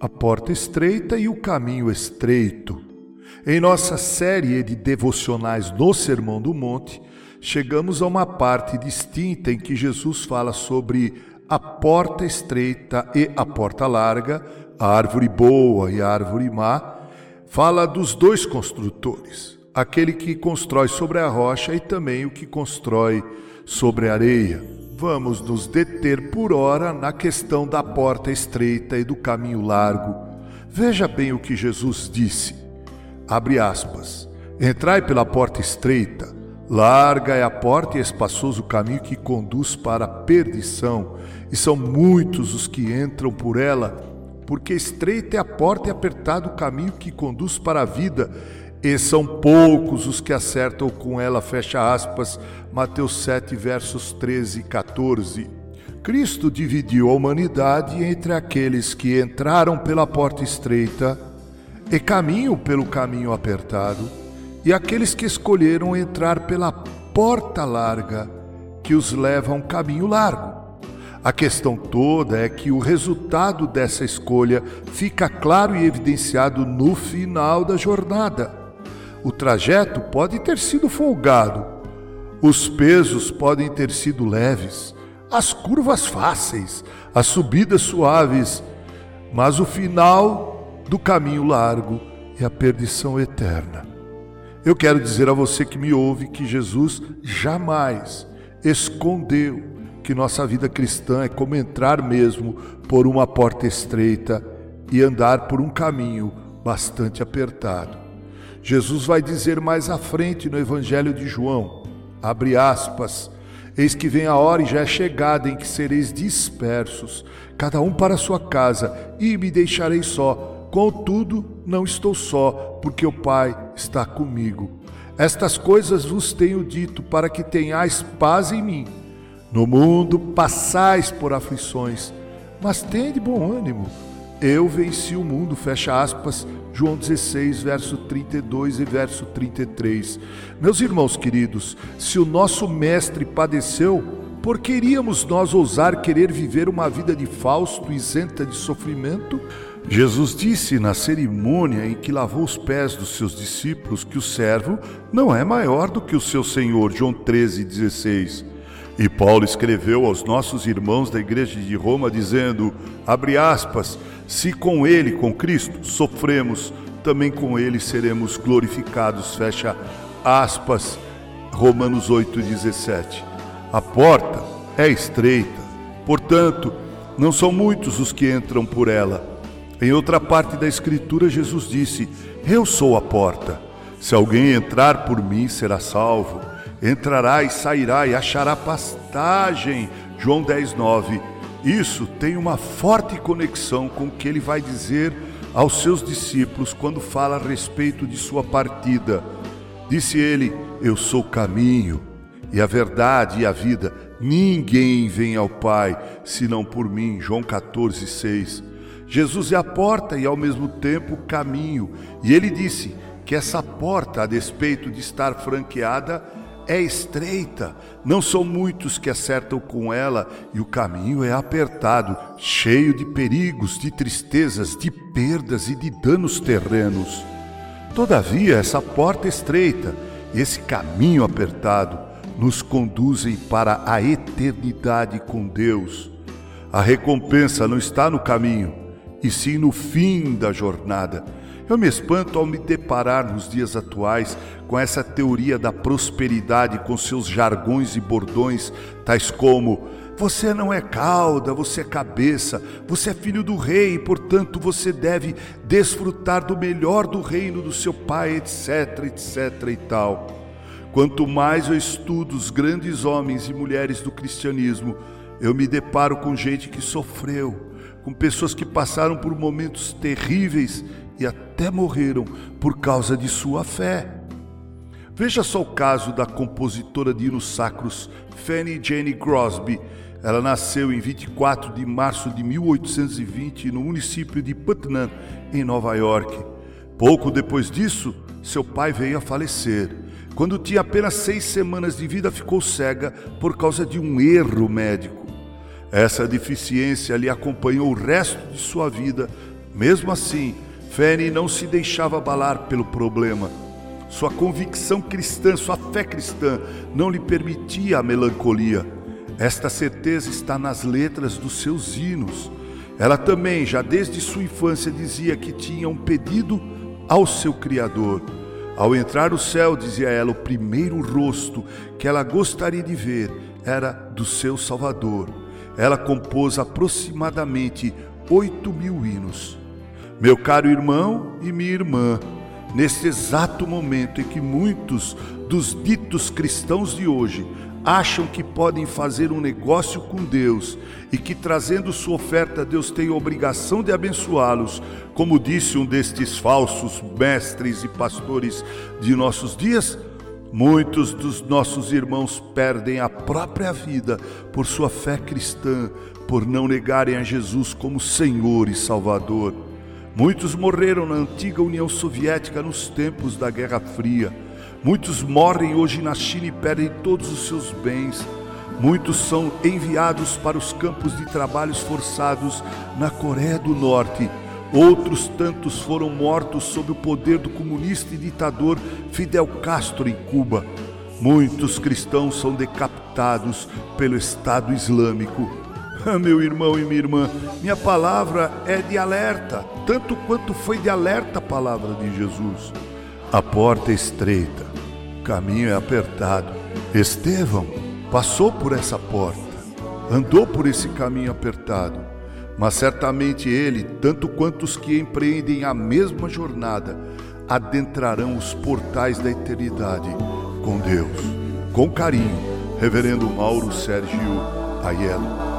a porta estreita e o caminho estreito. Em nossa série de devocionais no Sermão do Monte, chegamos a uma parte distinta em que Jesus fala sobre a porta estreita e a porta larga, a árvore boa e a árvore má. Fala dos dois construtores, aquele que constrói sobre a rocha e também o que constrói sobre a areia vamos nos deter por hora na questão da porta estreita e do caminho largo. Veja bem o que Jesus disse. Abre aspas. Entrai pela porta estreita, larga é a porta e espaçoso o caminho que conduz para a perdição, e são muitos os que entram por ela, porque estreita é a porta e apertado o caminho que conduz para a vida, e são poucos os que acertam com ela, fecha aspas, Mateus 7, versos 13 e 14. Cristo dividiu a humanidade entre aqueles que entraram pela porta estreita e caminham pelo caminho apertado, e aqueles que escolheram entrar pela porta larga, que os leva a um caminho largo. A questão toda é que o resultado dessa escolha fica claro e evidenciado no final da jornada. O trajeto pode ter sido folgado, os pesos podem ter sido leves, as curvas fáceis, as subidas suaves, mas o final do caminho largo é a perdição eterna. Eu quero dizer a você que me ouve que Jesus jamais escondeu que nossa vida cristã é como entrar mesmo por uma porta estreita e andar por um caminho bastante apertado. Jesus vai dizer mais à frente no Evangelho de João, abre aspas, eis que vem a hora e já é chegada em que sereis dispersos, cada um para sua casa, e me deixarei só. Contudo, não estou só, porque o Pai está comigo. Estas coisas vos tenho dito para que tenhais paz em mim. No mundo passais por aflições, mas tende bom ânimo. Eu venci o mundo, fecha aspas, João 16, verso 32 e verso 33. Meus irmãos queridos, se o nosso mestre padeceu, por que iríamos nós ousar querer viver uma vida de Fausto isenta de sofrimento? Jesus disse na cerimônia em que lavou os pés dos seus discípulos que o servo não é maior do que o seu senhor. João 13, 16. E Paulo escreveu aos nossos irmãos da igreja de Roma dizendo, abre aspas, se com ele, com Cristo, sofremos, também com ele seremos glorificados. Fecha aspas. Romanos 8:17. A porta é estreita, portanto, não são muitos os que entram por ela. Em outra parte da Escritura, Jesus disse: Eu sou a porta. Se alguém entrar por mim, será salvo. Entrará e sairá e achará pastagem. João 10, 9. Isso tem uma forte conexão com o que ele vai dizer aos seus discípulos quando fala a respeito de sua partida. Disse ele: Eu sou o caminho e a verdade e a vida. Ninguém vem ao Pai senão por mim. João 14, 6. Jesus é a porta e ao mesmo tempo o caminho. E ele disse que essa porta, a despeito de estar franqueada, é estreita, não são muitos que acertam com ela, e o caminho é apertado, cheio de perigos, de tristezas, de perdas e de danos terrenos. Todavia, essa porta estreita, esse caminho apertado, nos conduzem para a eternidade com Deus. A recompensa não está no caminho, e sim no fim da jornada eu me espanto ao me deparar nos dias atuais com essa teoria da prosperidade com seus jargões e bordões, tais como: você não é cauda, você é cabeça, você é filho do rei e, portanto, você deve desfrutar do melhor do reino do seu pai, etc, etc e tal. Quanto mais eu estudo os grandes homens e mulheres do cristianismo, eu me deparo com gente que sofreu, com pessoas que passaram por momentos terríveis e até morreram por causa de sua fé. Veja só o caso da compositora de hinos sacros Fanny Jane Crosby. Ela nasceu em 24 de março de 1820 no município de Putnam, em Nova York. Pouco depois disso, seu pai veio a falecer. Quando tinha apenas seis semanas de vida, ficou cega por causa de um erro médico. Essa deficiência lhe acompanhou o resto de sua vida, Mesmo assim, Fanny não se deixava abalar pelo problema. Sua convicção cristã, sua fé cristã, não lhe permitia a melancolia. Esta certeza está nas letras dos seus hinos. Ela também, já desde sua infância, dizia que tinha um pedido ao seu Criador. Ao entrar no céu, dizia ela, o primeiro rosto que ela gostaria de ver era do seu Salvador. Ela compôs aproximadamente oito mil hinos. Meu caro irmão e minha irmã, neste exato momento em que muitos dos ditos cristãos de hoje acham que podem fazer um negócio com Deus e que trazendo sua oferta Deus tem a obrigação de abençoá-los, como disse um destes falsos mestres e pastores de nossos dias, muitos dos nossos irmãos perdem a própria vida por sua fé cristã, por não negarem a Jesus como Senhor e Salvador. Muitos morreram na antiga União Soviética nos tempos da Guerra Fria. Muitos morrem hoje na China e perdem todos os seus bens. Muitos são enviados para os campos de trabalhos forçados na Coreia do Norte. Outros tantos foram mortos sob o poder do comunista e ditador Fidel Castro em Cuba. Muitos cristãos são decapitados pelo Estado Islâmico. Meu irmão e minha irmã, minha palavra é de alerta, tanto quanto foi de alerta a palavra de Jesus. A porta é estreita, o caminho é apertado. Estevão passou por essa porta, andou por esse caminho apertado, mas certamente ele, tanto quanto os que empreendem a mesma jornada, adentrarão os portais da eternidade com Deus. Com carinho, Reverendo Mauro Sérgio Aiello.